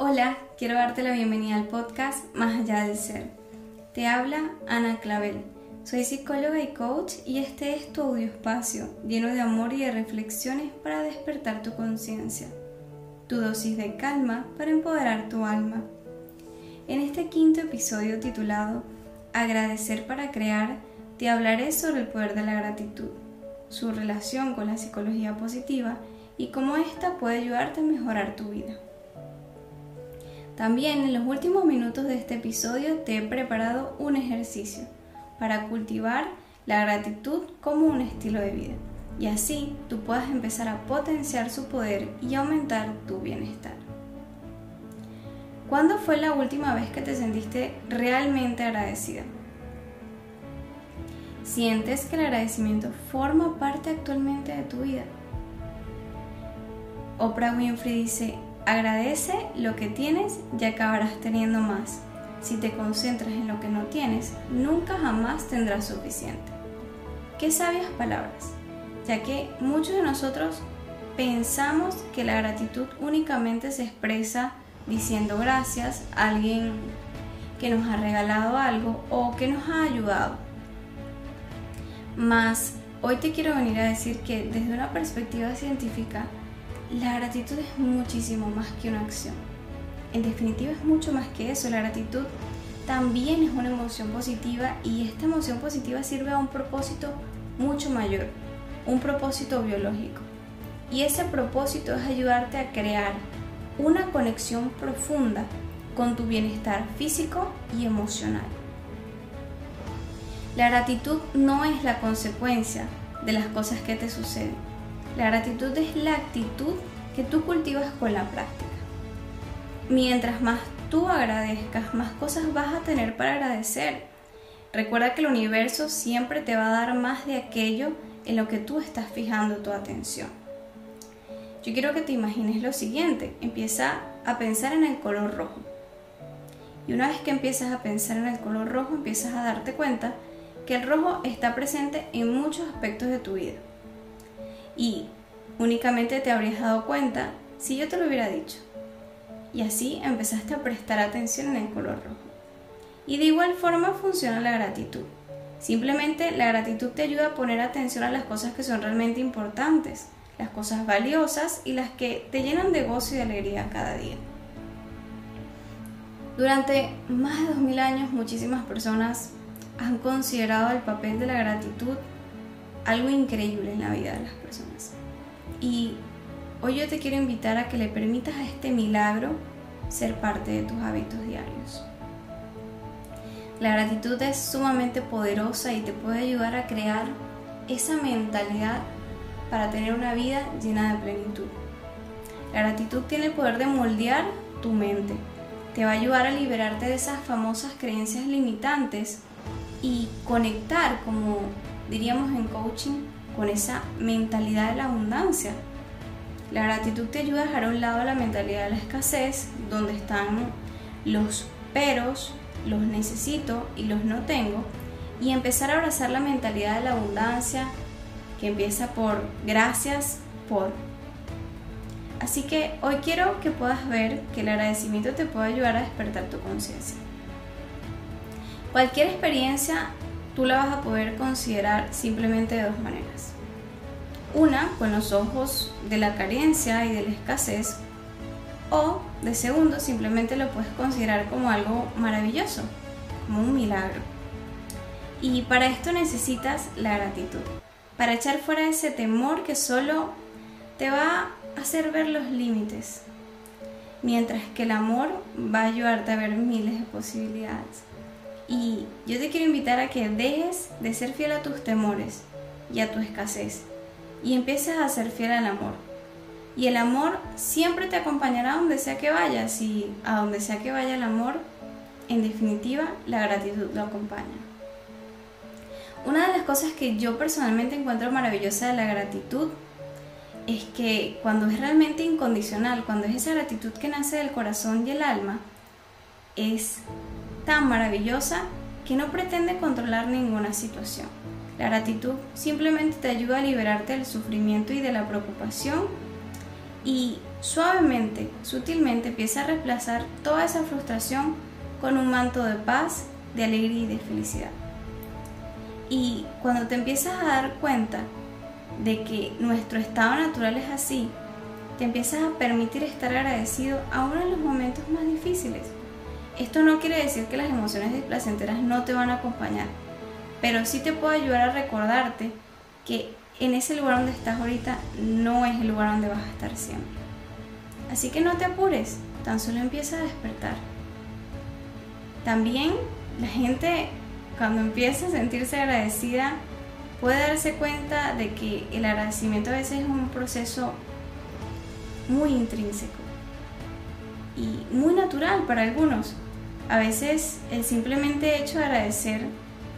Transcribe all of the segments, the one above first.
Hola, quiero darte la bienvenida al podcast Más allá del ser. Te habla Ana Clavel. Soy psicóloga y coach y este es tu audio espacio lleno de amor y de reflexiones para despertar tu conciencia. Tu dosis de calma para empoderar tu alma. En este quinto episodio titulado Agradecer para crear, te hablaré sobre el poder de la gratitud, su relación con la psicología positiva y cómo ésta puede ayudarte a mejorar tu vida. También en los últimos minutos de este episodio te he preparado un ejercicio para cultivar la gratitud como un estilo de vida y así tú puedas empezar a potenciar su poder y aumentar tu bienestar. ¿Cuándo fue la última vez que te sentiste realmente agradecida? ¿Sientes que el agradecimiento forma parte actualmente de tu vida? Oprah Winfrey dice, Agradece lo que tienes y acabarás teniendo más. Si te concentras en lo que no tienes, nunca jamás tendrás suficiente. Qué sabias palabras, ya que muchos de nosotros pensamos que la gratitud únicamente se expresa diciendo gracias a alguien que nos ha regalado algo o que nos ha ayudado. Mas hoy te quiero venir a decir que desde una perspectiva científica, la gratitud es muchísimo más que una acción. En definitiva es mucho más que eso. La gratitud también es una emoción positiva y esta emoción positiva sirve a un propósito mucho mayor, un propósito biológico. Y ese propósito es ayudarte a crear una conexión profunda con tu bienestar físico y emocional. La gratitud no es la consecuencia de las cosas que te suceden la gratitud es la actitud que tú cultivas con la práctica. Mientras más tú agradezcas, más cosas vas a tener para agradecer. Recuerda que el universo siempre te va a dar más de aquello en lo que tú estás fijando tu atención. Yo quiero que te imagines lo siguiente, empieza a pensar en el color rojo. Y una vez que empiezas a pensar en el color rojo, empiezas a darte cuenta que el rojo está presente en muchos aspectos de tu vida y únicamente te habrías dado cuenta si yo te lo hubiera dicho. Y así empezaste a prestar atención en el color rojo. Y de igual forma funciona la gratitud. Simplemente la gratitud te ayuda a poner atención a las cosas que son realmente importantes, las cosas valiosas y las que te llenan de gozo y de alegría cada día. Durante más de 2000 años muchísimas personas han considerado el papel de la gratitud algo increíble en la vida de las personas. Y hoy yo te quiero invitar a que le permitas a este milagro ser parte de tus hábitos diarios. La gratitud es sumamente poderosa y te puede ayudar a crear esa mentalidad para tener una vida llena de plenitud. La gratitud tiene el poder de moldear tu mente. Te va a ayudar a liberarte de esas famosas creencias limitantes y conectar como diríamos en coaching, con esa mentalidad de la abundancia. La gratitud te ayuda a dejar a un lado la mentalidad de la escasez, donde están los peros, los necesito y los no tengo, y empezar a abrazar la mentalidad de la abundancia, que empieza por gracias por. Así que hoy quiero que puedas ver que el agradecimiento te puede ayudar a despertar tu conciencia. Cualquier experiencia tú la vas a poder considerar simplemente de dos maneras. Una, con los ojos de la carencia y de la escasez, o de segundo, simplemente lo puedes considerar como algo maravilloso, como un milagro. Y para esto necesitas la gratitud, para echar fuera ese temor que solo te va a hacer ver los límites, mientras que el amor va a ayudarte a ver miles de posibilidades. Y yo te quiero invitar a que dejes de ser fiel a tus temores y a tu escasez y empieces a ser fiel al amor. Y el amor siempre te acompañará donde sea que vayas y a donde sea que vaya el amor, en definitiva, la gratitud lo acompaña. Una de las cosas que yo personalmente encuentro maravillosa de la gratitud es que cuando es realmente incondicional, cuando es esa gratitud que nace del corazón y el alma, es tan maravillosa que no pretende controlar ninguna situación. La gratitud simplemente te ayuda a liberarte del sufrimiento y de la preocupación y suavemente, sutilmente empieza a reemplazar toda esa frustración con un manto de paz, de alegría y de felicidad. Y cuando te empiezas a dar cuenta de que nuestro estado natural es así, te empiezas a permitir estar agradecido aún en los momentos más difíciles. Esto no quiere decir que las emociones displacenteras no te van a acompañar, pero sí te puede ayudar a recordarte que en ese lugar donde estás ahorita no es el lugar donde vas a estar siempre. Así que no te apures, tan solo empieza a despertar. También la gente cuando empieza a sentirse agradecida puede darse cuenta de que el agradecimiento a veces es un proceso muy intrínseco y muy natural para algunos. A veces el simplemente hecho de agradecer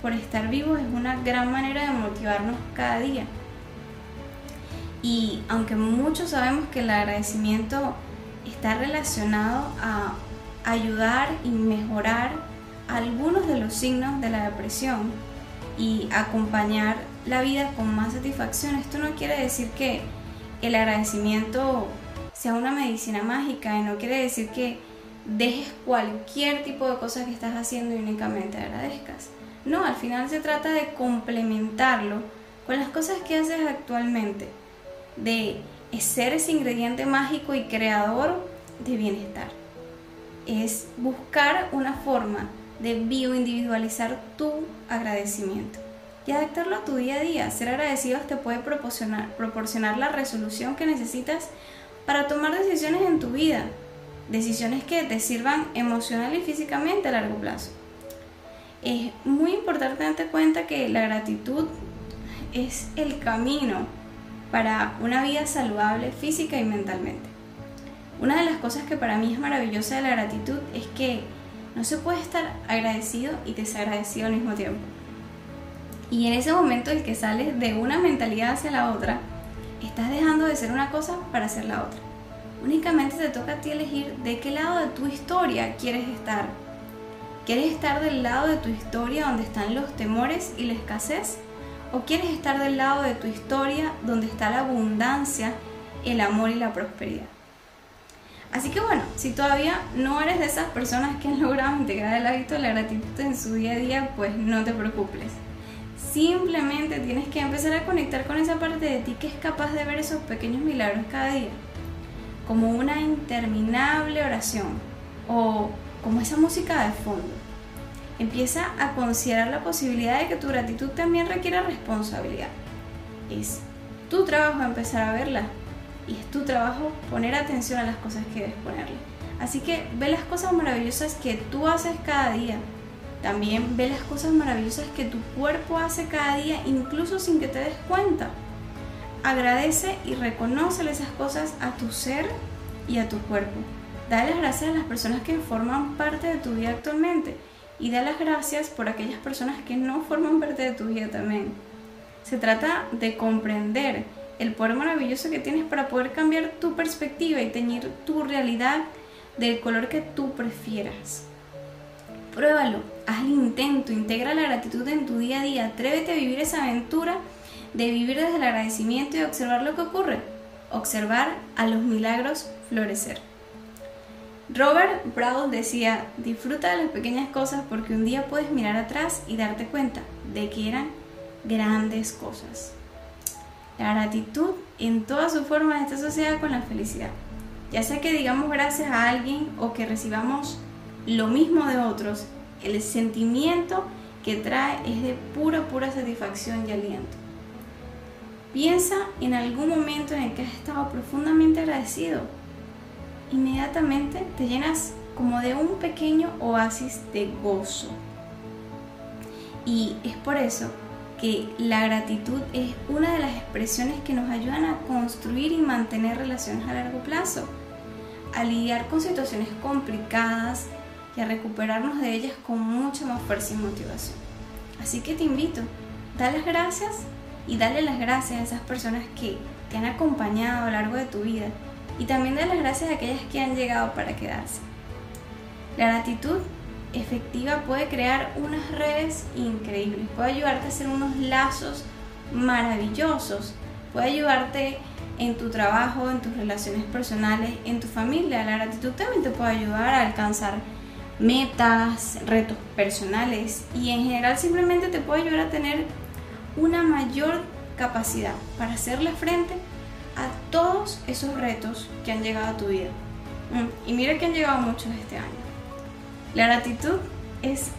por estar vivos es una gran manera de motivarnos cada día. Y aunque muchos sabemos que el agradecimiento está relacionado a ayudar y mejorar algunos de los signos de la depresión y acompañar la vida con más satisfacción, esto no quiere decir que el agradecimiento sea una medicina mágica y no quiere decir que dejes cualquier tipo de cosas que estás haciendo y únicamente agradezcas. No, al final se trata de complementarlo con las cosas que haces actualmente, de ser ese ingrediente mágico y creador de bienestar. Es buscar una forma de bioindividualizar tu agradecimiento y adaptarlo a tu día a día. Ser agradecido te puede proporcionar, proporcionar la resolución que necesitas para tomar decisiones en tu vida, decisiones que te sirvan emocional y físicamente a largo plazo. Es muy importante darte cuenta que la gratitud es el camino para una vida saludable física y mentalmente. Una de las cosas que para mí es maravillosa de la gratitud es que no se puede estar agradecido y desagradecido al mismo tiempo. Y en ese momento el que sales de una mentalidad hacia la otra, estás dejando de ser una cosa para ser la otra. Únicamente te toca a ti elegir de qué lado de tu historia quieres estar. ¿Quieres estar del lado de tu historia donde están los temores y la escasez? ¿O quieres estar del lado de tu historia donde está la abundancia, el amor y la prosperidad? Así que bueno, si todavía no eres de esas personas que han logrado integrar el hábito de la gratitud en su día a día, pues no te preocupes. Simplemente tienes que empezar a conectar con esa parte de ti que es capaz de ver esos pequeños milagros cada día, como una interminable oración o como esa música de fondo. Empieza a considerar la posibilidad de que tu gratitud también requiera responsabilidad. Es tu trabajo empezar a verla y es tu trabajo poner atención a las cosas que debes ponerle. Así que ve las cosas maravillosas que tú haces cada día. También ve las cosas maravillosas que tu cuerpo hace cada día, incluso sin que te des cuenta. Agradece y reconoce esas cosas a tu ser y a tu cuerpo. Dale las gracias a las personas que forman parte de tu vida actualmente y da las gracias por aquellas personas que no forman parte de tu vida también. Se trata de comprender el poder maravilloso que tienes para poder cambiar tu perspectiva y teñir tu realidad del color que tú prefieras. Pruébalo, haz el intento, integra la gratitud en tu día a día, atrévete a vivir esa aventura de vivir desde el agradecimiento y observar lo que ocurre, observar a los milagros florecer. Robert Brown decía, disfruta de las pequeñas cosas porque un día puedes mirar atrás y darte cuenta de que eran grandes cosas. La gratitud en toda su forma está asociada con la felicidad. Ya sea que digamos gracias a alguien o que recibamos lo mismo de otros, el sentimiento que trae es de pura, pura satisfacción y aliento. Piensa en algún momento en el que has estado profundamente agradecido. Inmediatamente te llenas como de un pequeño oasis de gozo. Y es por eso que la gratitud es una de las expresiones que nos ayudan a construir y mantener relaciones a largo plazo, a lidiar con situaciones complicadas y a recuperarnos de ellas con mucha más fuerza y motivación. Así que te invito, da las gracias y dale las gracias a esas personas que te han acompañado a lo largo de tu vida y también da las gracias a aquellas que han llegado para quedarse. La gratitud efectiva puede crear unas redes increíbles, puede ayudarte a hacer unos lazos maravillosos, puede ayudarte en tu trabajo, en tus relaciones personales, en tu familia. La gratitud también te puede ayudar a alcanzar metas, retos personales y en general simplemente te puede ayudar a tener una mayor capacidad para hacerle frente a todos esos retos que han llegado a tu vida. Mm, y mira que han llegado muchos este año. La gratitud es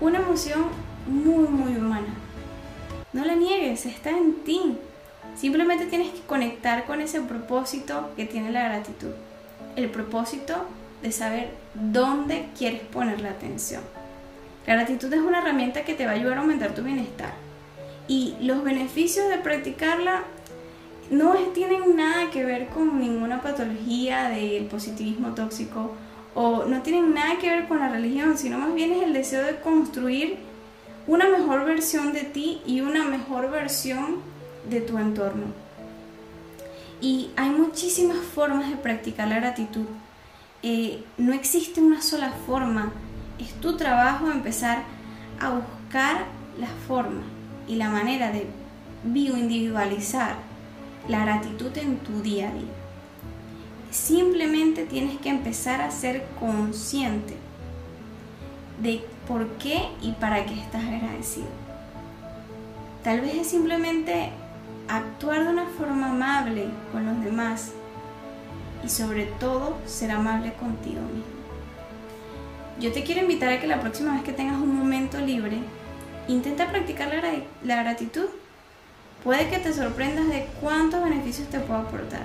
una emoción muy, muy humana. No la niegues, está en ti. Simplemente tienes que conectar con ese propósito que tiene la gratitud. El propósito de saber dónde quieres poner la atención. La gratitud es una herramienta que te va a ayudar a aumentar tu bienestar. Y los beneficios de practicarla no tienen nada que ver con ninguna patología del positivismo tóxico o no tienen nada que ver con la religión, sino más bien es el deseo de construir una mejor versión de ti y una mejor versión de tu entorno. Y hay muchísimas formas de practicar la gratitud. Eh, no existe una sola forma. Es tu trabajo empezar a buscar la forma y la manera de bioindividualizar la gratitud en tu día a día. Simplemente tienes que empezar a ser consciente de por qué y para qué estás agradecido. Tal vez es simplemente actuar de una forma amable con los demás y sobre todo ser amable contigo mismo. Yo te quiero invitar a que la próxima vez que tengas un momento libre, intenta practicar la, gratitud. Puede que te sorprendas de cuántos beneficios te puede aportar.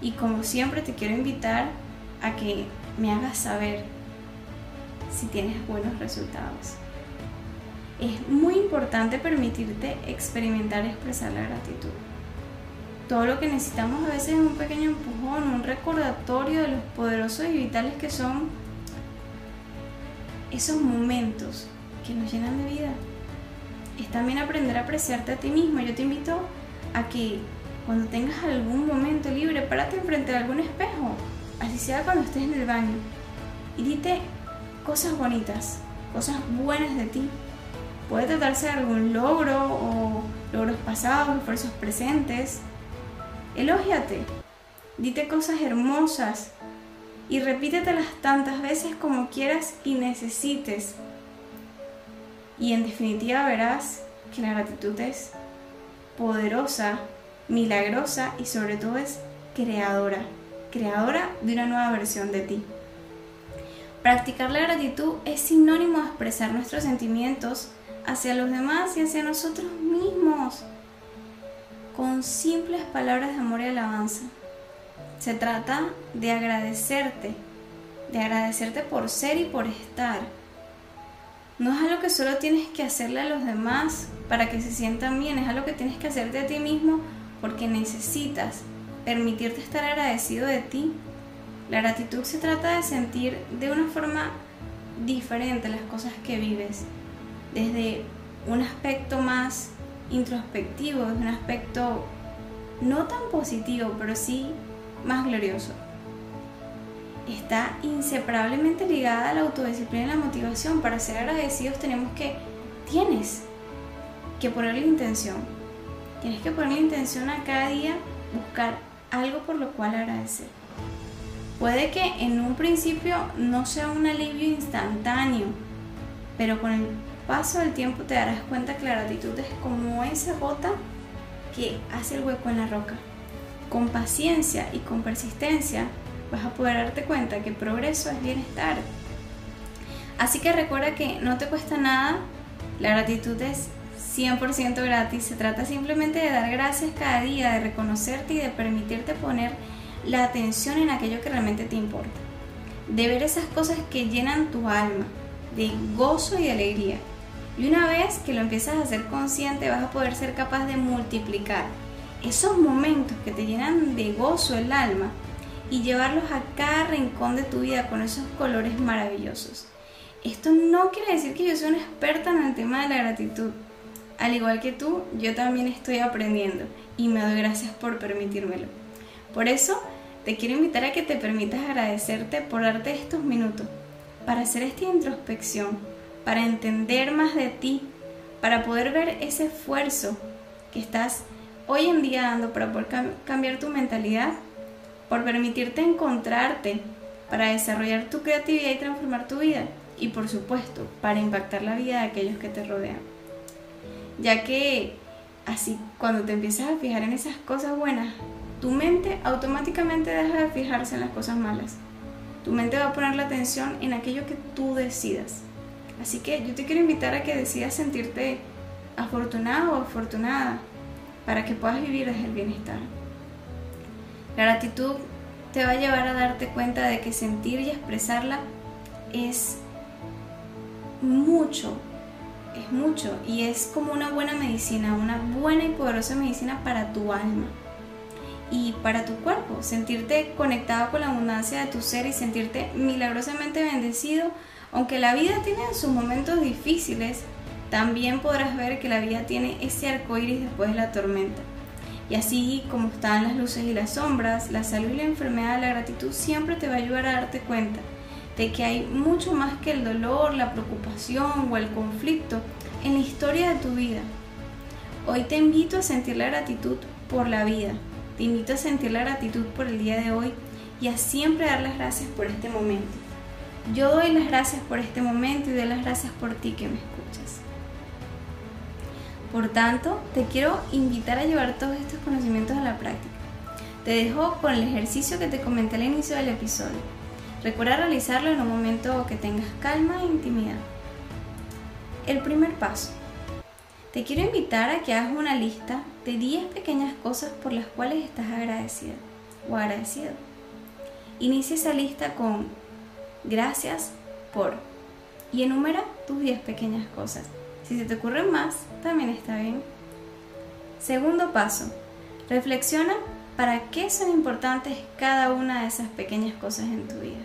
Y como siempre te quiero invitar a que me hagas saber si tienes buenos resultados. Es muy importante permitirte experimentar y expresar la gratitud. Todo lo que necesitamos a veces es un pequeño empujón, un recordatorio de los poderosos y vitales que son esos momentos que nos llenan de vida. Es también aprender a apreciarte a ti mismo. Yo te invito a que cuando tengas algún momento libre, párate enfrente de algún espejo, así sea cuando estés en el baño, y dite cosas bonitas, cosas buenas de ti. Puede tratarse de algún logro o logros pasados, esfuerzos presentes. Elógiate, dite cosas hermosas y repítetelas tantas veces como quieras y necesites. Y en definitiva verás que la gratitud es poderosa, milagrosa y sobre todo es creadora, creadora de una nueva versión de ti. Practicar la gratitud es sinónimo de expresar nuestros sentimientos hacia los demás y hacia nosotros mismos con simples palabras de amor y alabanza. Se trata de agradecerte, de agradecerte por ser y por estar. No es algo que solo tienes que hacerle a los demás para que se sientan bien, es algo que tienes que hacerte a ti mismo porque necesitas permitirte estar agradecido de ti la gratitud se trata de sentir de una forma diferente las cosas que vives, desde un aspecto más introspectivo, desde un aspecto no tan positivo, pero sí más glorioso. Está inseparablemente ligada a la autodisciplina y la motivación. Para ser agradecidos tenemos que, tienes que ponerle intención. Tienes que ponerle intención a cada día buscar algo por lo cual agradecer. Puede que en un principio no sea un alivio instantáneo, pero con el paso del tiempo te darás cuenta que la gratitud es como esa gota que hace el hueco en la roca. Con paciencia y con persistencia vas a poder darte cuenta que progreso es bienestar. Así que recuerda que no te cuesta nada, la gratitud es 100% gratis, se trata simplemente de dar gracias cada día, de reconocerte y de permitirte poner la atención en aquello que realmente te importa, de ver esas cosas que llenan tu alma, de gozo y de alegría. Y una vez que lo empiezas a hacer consciente, vas a poder ser capaz de multiplicar esos momentos que te llenan de gozo el alma y llevarlos a cada rincón de tu vida con esos colores maravillosos. Esto no quiere decir que yo sea una experta en el tema de la gratitud. Al igual que tú, yo también estoy aprendiendo y me doy gracias por permitírmelo. Por eso te quiero invitar a que te permitas agradecerte por darte estos minutos para hacer esta introspección, para entender más de ti, para poder ver ese esfuerzo que estás hoy en día dando para poder cambiar tu mentalidad, por permitirte encontrarte, para desarrollar tu creatividad y transformar tu vida, y por supuesto, para impactar la vida de aquellos que te rodean. Ya que así, cuando te empiezas a fijar en esas cosas buenas, tu mente automáticamente deja de fijarse en las cosas malas. Tu mente va a poner la atención en aquello que tú decidas. Así que yo te quiero invitar a que decidas sentirte afortunado o afortunada para que puedas vivir desde el bienestar. La gratitud te va a llevar a darte cuenta de que sentir y expresarla es mucho, es mucho y es como una buena medicina, una buena y poderosa medicina para tu alma y para tu cuerpo, sentirte conectado con la abundancia de tu ser y sentirte milagrosamente bendecido, aunque la vida tiene sus momentos difíciles, también podrás ver que la vida tiene ese arco iris después de la tormenta. Y así como están las luces y las sombras, la salud y la enfermedad, la gratitud siempre te va a ayudar a darte cuenta de que hay mucho más que el dolor, la preocupación o el conflicto en la historia de tu vida. Hoy te invito a sentir la gratitud por la vida, te invito a sentir la gratitud por el día de hoy y a siempre dar las gracias por este momento. Yo doy las gracias por este momento y doy las gracias por ti que me escuchas. Por tanto, te quiero invitar a llevar todos estos conocimientos a la práctica. Te dejo con el ejercicio que te comenté al inicio del episodio. Recuerda realizarlo en un momento que tengas calma e intimidad. El primer paso. Te quiero invitar a que hagas una lista de 10 pequeñas cosas por las cuales estás agradecida o agradecido. Inicia esa lista con gracias por y enumera tus 10 pequeñas cosas. Si se te ocurren más, también está bien. Segundo paso, reflexiona para qué son importantes cada una de esas pequeñas cosas en tu vida.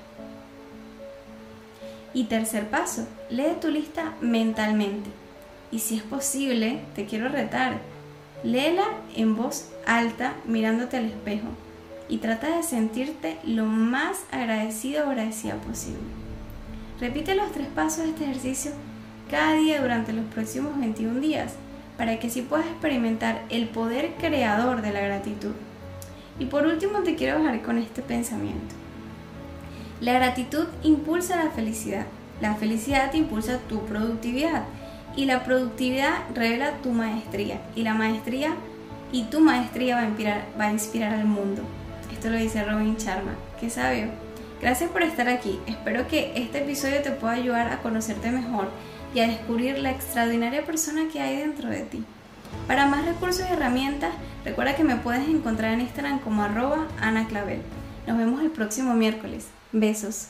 Y tercer paso, lee tu lista mentalmente. Y si es posible, te quiero retar. Léela en voz alta mirándote al espejo y trata de sentirte lo más agradecido o agradecida posible. Repite los tres pasos de este ejercicio cada día durante los próximos 21 días para que así puedas experimentar el poder creador de la gratitud. Y por último te quiero dejar con este pensamiento. La gratitud impulsa la felicidad, la felicidad impulsa tu productividad y la productividad revela tu maestría y la maestría y tu maestría va a inspirar, va a inspirar al mundo. Esto lo dice Robin Sharma, qué sabio. Gracias por estar aquí, espero que este episodio te pueda ayudar a conocerte mejor y a descubrir la extraordinaria persona que hay dentro de ti. Para más recursos y herramientas, recuerda que me puedes encontrar en Instagram como arroba Ana Clavel. Nos vemos el próximo miércoles. Besos.